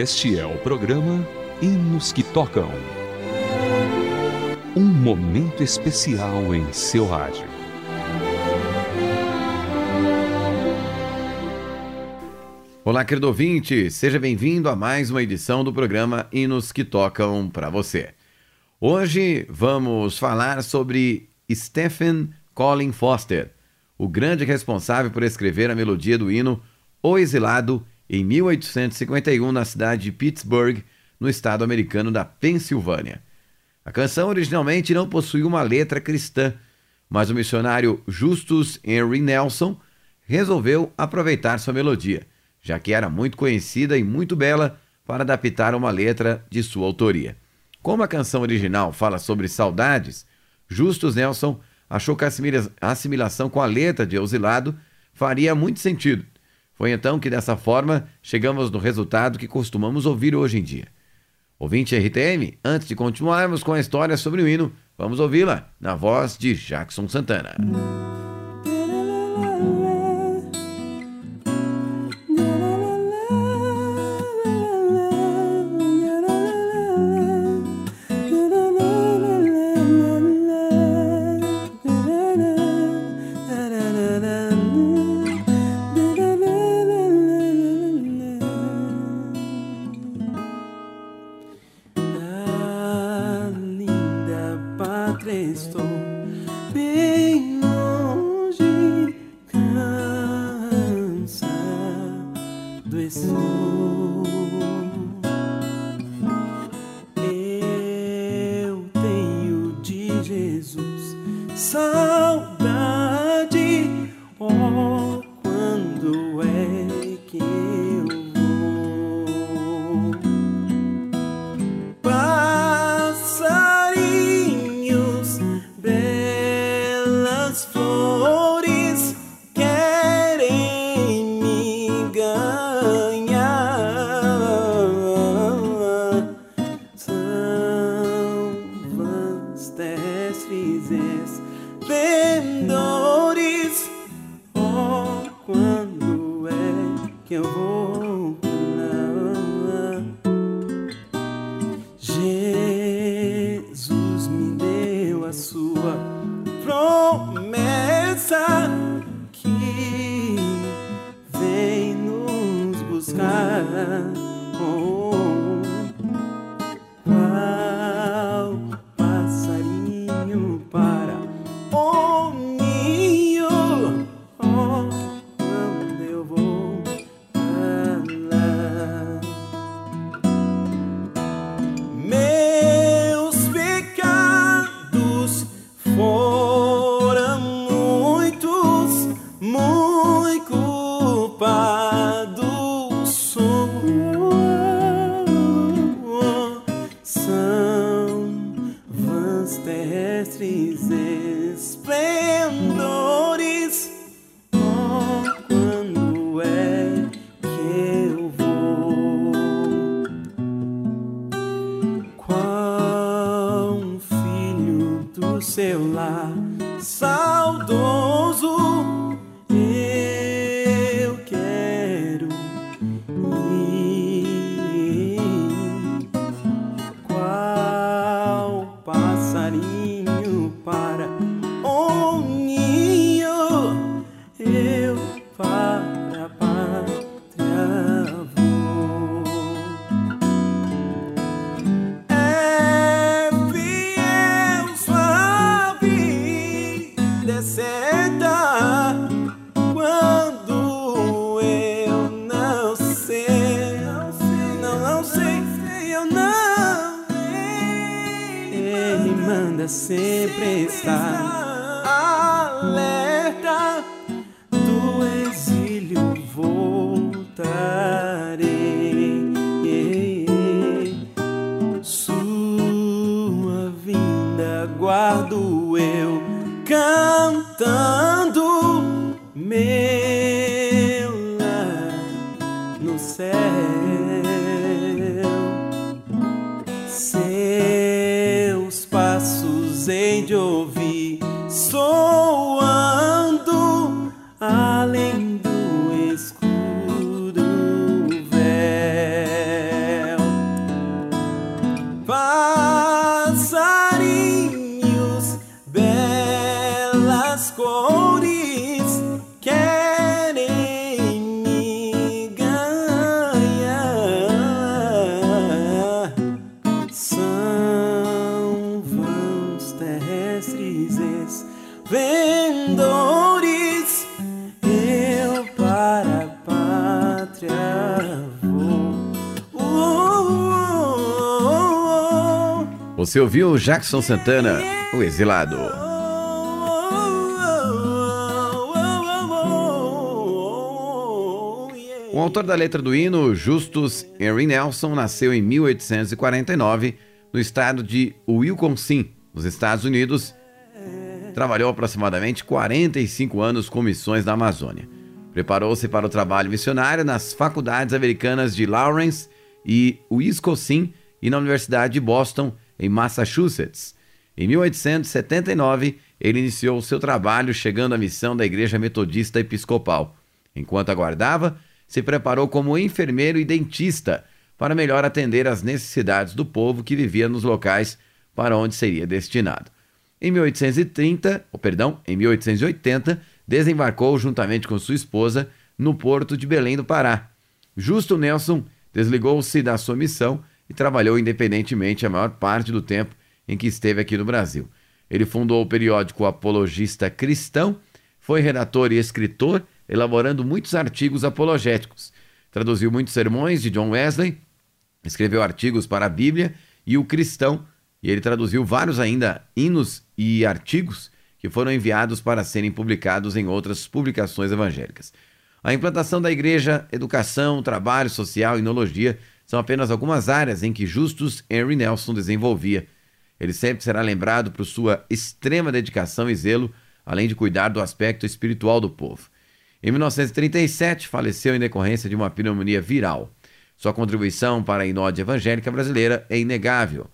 Este é o programa Hinos que Tocam. Um momento especial em seu rádio. Olá, querido ouvinte, seja bem-vindo a mais uma edição do programa Hinos que Tocam para você. Hoje vamos falar sobre Stephen Colin Foster, o grande responsável por escrever a melodia do hino O Exilado em 1851 na cidade de Pittsburgh, no estado americano da Pensilvânia. A canção originalmente não possuía uma letra cristã, mas o missionário Justus Henry Nelson resolveu aproveitar sua melodia, já que era muito conhecida e muito bela para adaptar uma letra de sua autoria. Como a canção original fala sobre saudades, Justus Nelson achou que a assimilação com a letra de Exilado faria muito sentido foi então que, dessa forma, chegamos no resultado que costumamos ouvir hoje em dia. Ouvinte RTM, antes de continuarmos com a história sobre o hino, vamos ouvi-la na voz de Jackson Santana. Sempre estar Você ouviu Jackson Santana, o exilado. O autor da letra do hino, Justus Henry Nelson, nasceu em 1849 no estado de Wisconsin, nos Estados Unidos. Trabalhou aproximadamente 45 anos com missões na Amazônia. Preparou-se para o trabalho missionário nas faculdades americanas de Lawrence e Wisconsin e na Universidade de Boston, em Massachusetts. Em 1879, ele iniciou seu trabalho chegando à missão da Igreja Metodista Episcopal. Enquanto aguardava, se preparou como enfermeiro e dentista para melhor atender às necessidades do povo que vivia nos locais para onde seria destinado. Em 1830, ou perdão, em 1880, desembarcou juntamente com sua esposa no porto de Belém do Pará. Justo Nelson desligou-se da sua missão e trabalhou independentemente a maior parte do tempo em que esteve aqui no Brasil. Ele fundou o periódico Apologista Cristão, foi redator e escritor, elaborando muitos artigos apologéticos. Traduziu muitos sermões de John Wesley, escreveu artigos para a Bíblia e o Cristão, e ele traduziu vários ainda hinos e artigos que foram enviados para serem publicados em outras publicações evangélicas. A implantação da igreja, educação, trabalho social e enologia são apenas algumas áreas em que Justus Henry Nelson desenvolvia. Ele sempre será lembrado por sua extrema dedicação e zelo, além de cuidar do aspecto espiritual do povo. Em 1937, faleceu em decorrência de uma pneumonia viral. Sua contribuição para a inódia evangélica brasileira é inegável.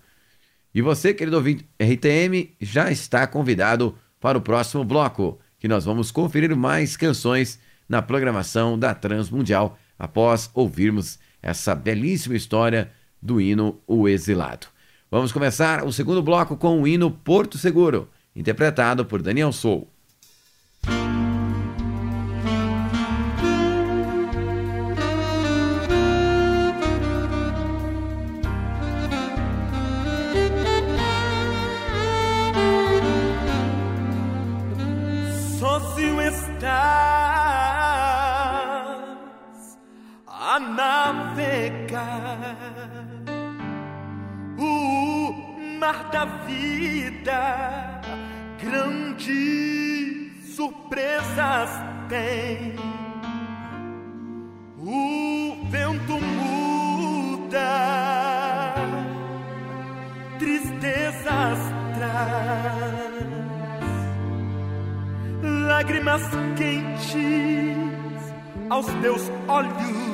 E você, querido ouvinte RTM, já está convidado para o próximo bloco, que nós vamos conferir mais canções na programação da Transmundial após ouvirmos essa belíssima história do hino O Exilado. Vamos começar o segundo bloco com o hino Porto Seguro, interpretado por Daniel Sou. Mar da vida, grandes surpresas tem. O vento muda, tristezas traz, lágrimas quentes aos teus olhos.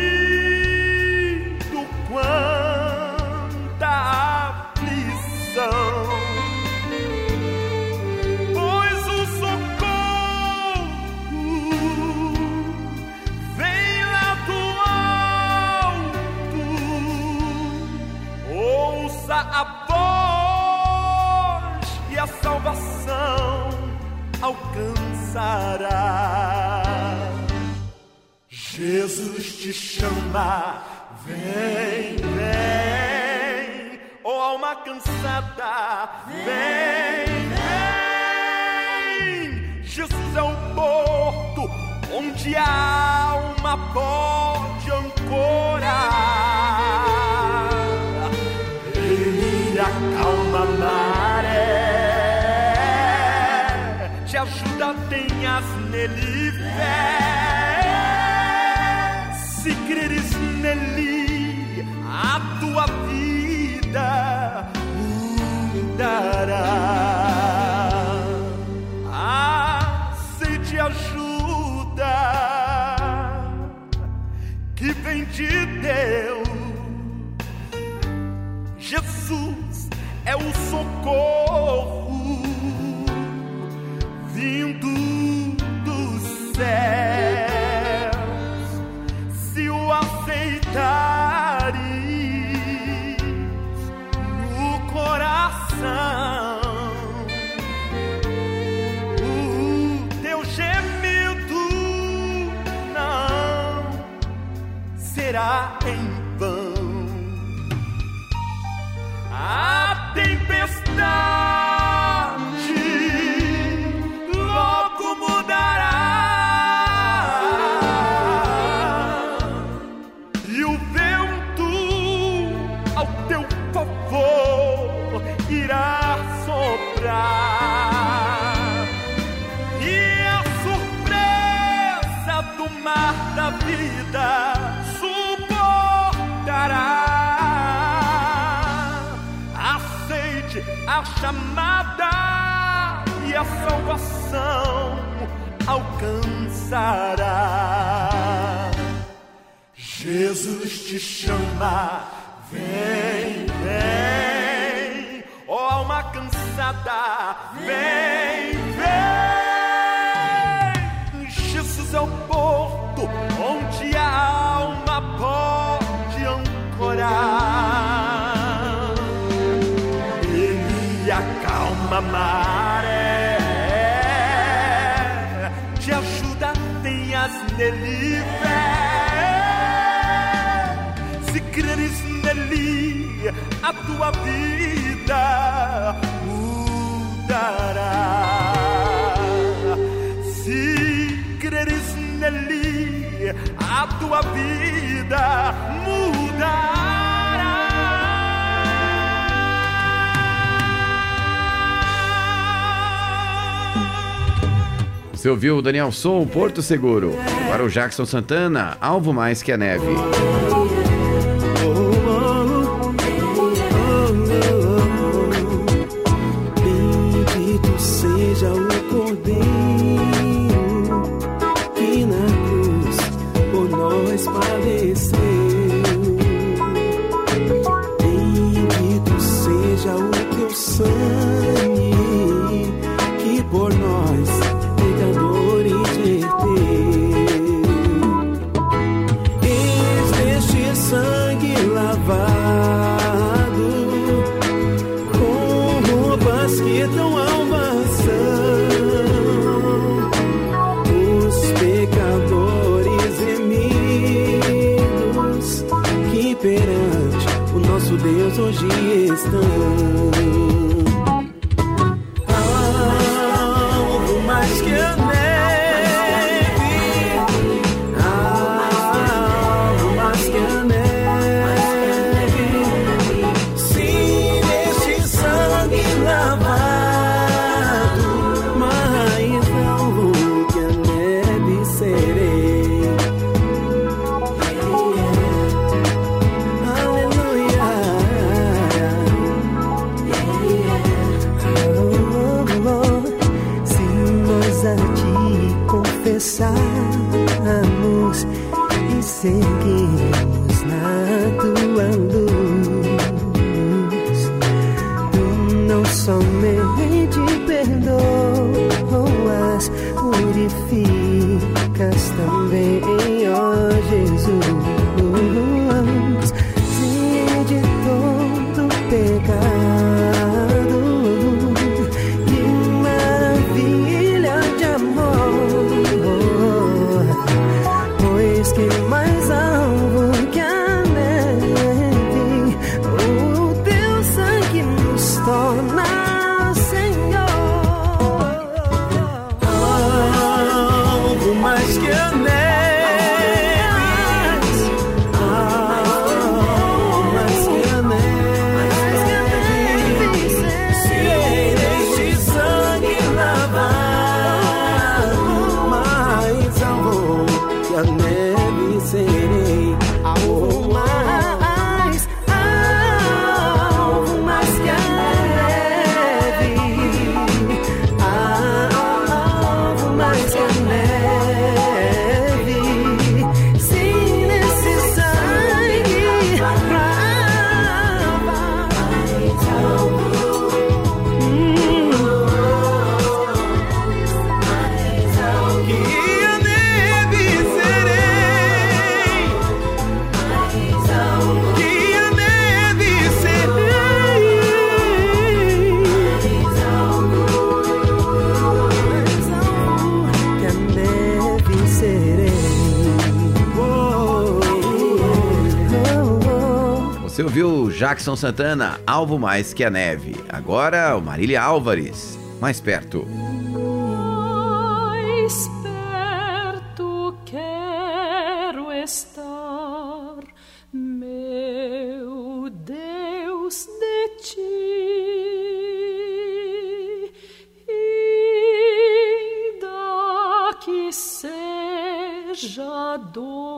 alcançará. Jesus te chama, vem, vem, oh alma cansada, vem, vem. Jesus é o porto onde a alma pode ancorar. Ele acalma a maré, nele fé se creres nele, a tua vida mudará. Aceite ajuda que vem de Deus. Jesus é o socorro seria em vão. A tempestade logo mudará e o vento ao teu favor irá soprar. E a surpresa do mar da vida. A chamada e a salvação alcançará. Jesus te chama, vem, vem, ó oh, alma cansada, vem, vem. Nele fé creres nele, a tua vida mudará. Se creres nele, a tua vida mudará. Você ouviu o Daniel Som, Porto Seguro. Para o Jackson Santana, Alvo Mais Que a Neve. longe estou. Passamos e seguimos na tua luz. Tu não somente perdoas, purificas também. Jackson Santana, Alvo Mais Que a Neve. Agora, o Marília Álvares, mais perto. Mais perto quero estar, meu Deus, de ti. E que seja dor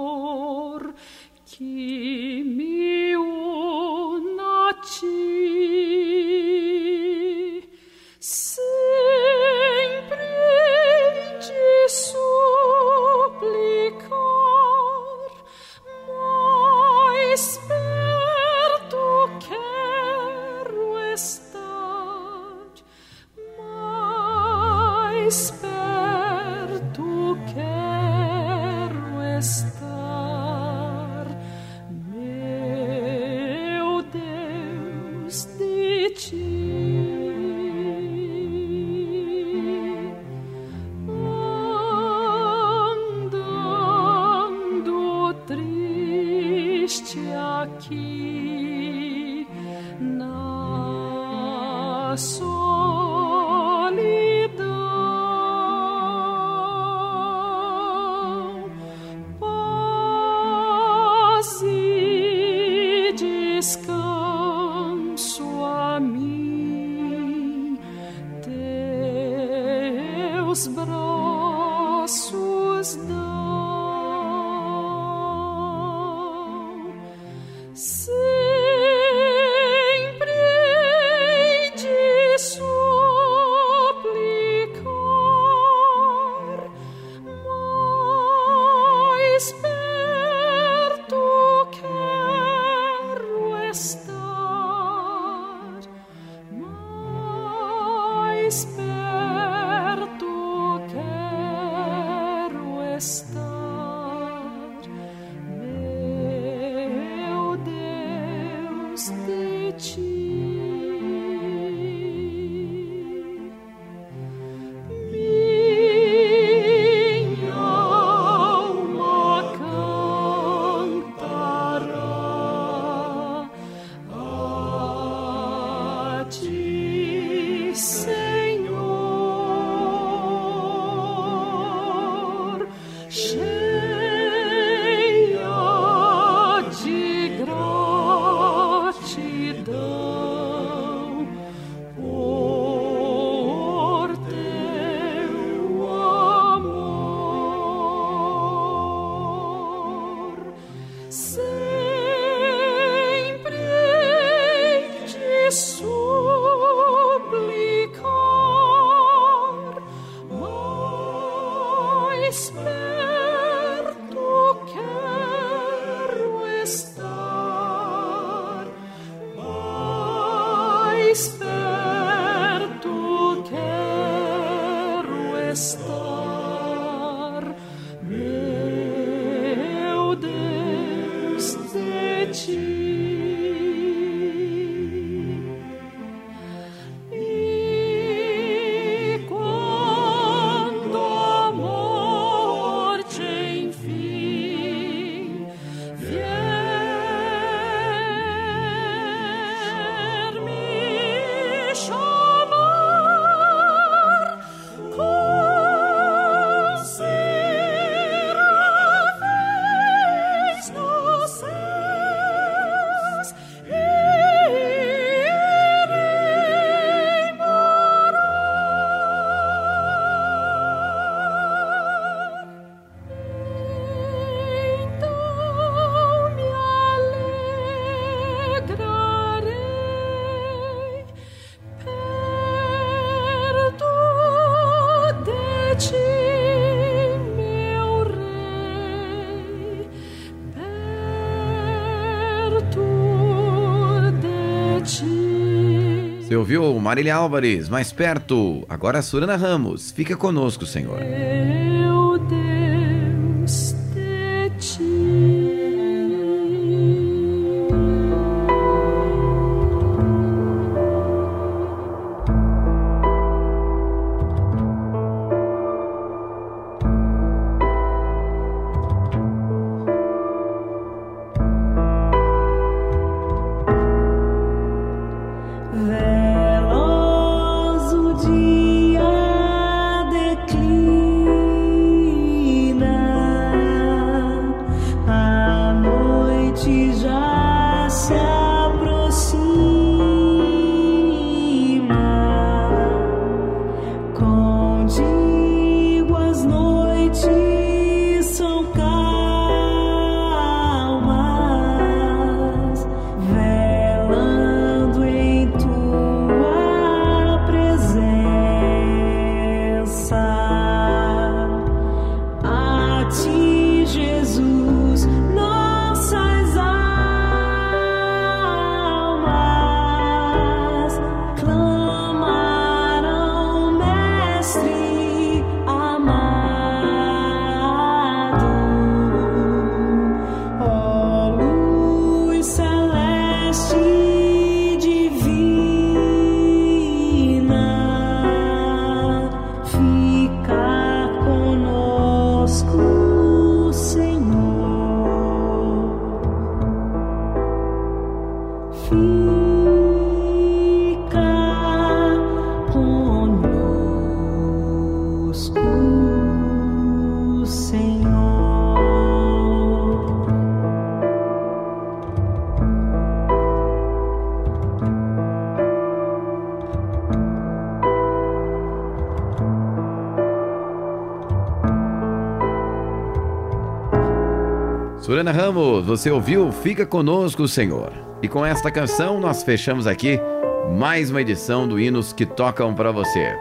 Marília Álvares, mais perto. Agora Surana Ramos. Fica conosco, Senhor. Surana Ramos, você ouviu Fica Conosco, Senhor. E com esta canção nós fechamos aqui mais uma edição do Hinos que Tocam para você.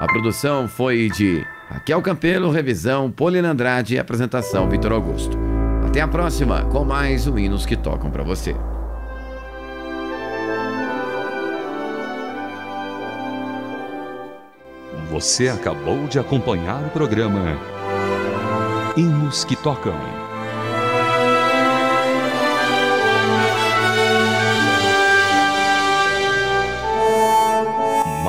A produção foi de Raquel Campelo, revisão Polina Andrade e apresentação Vitor Augusto. Até a próxima com mais um Hinos que Tocam para você. Você acabou de acompanhar o programa Hinos que Tocam.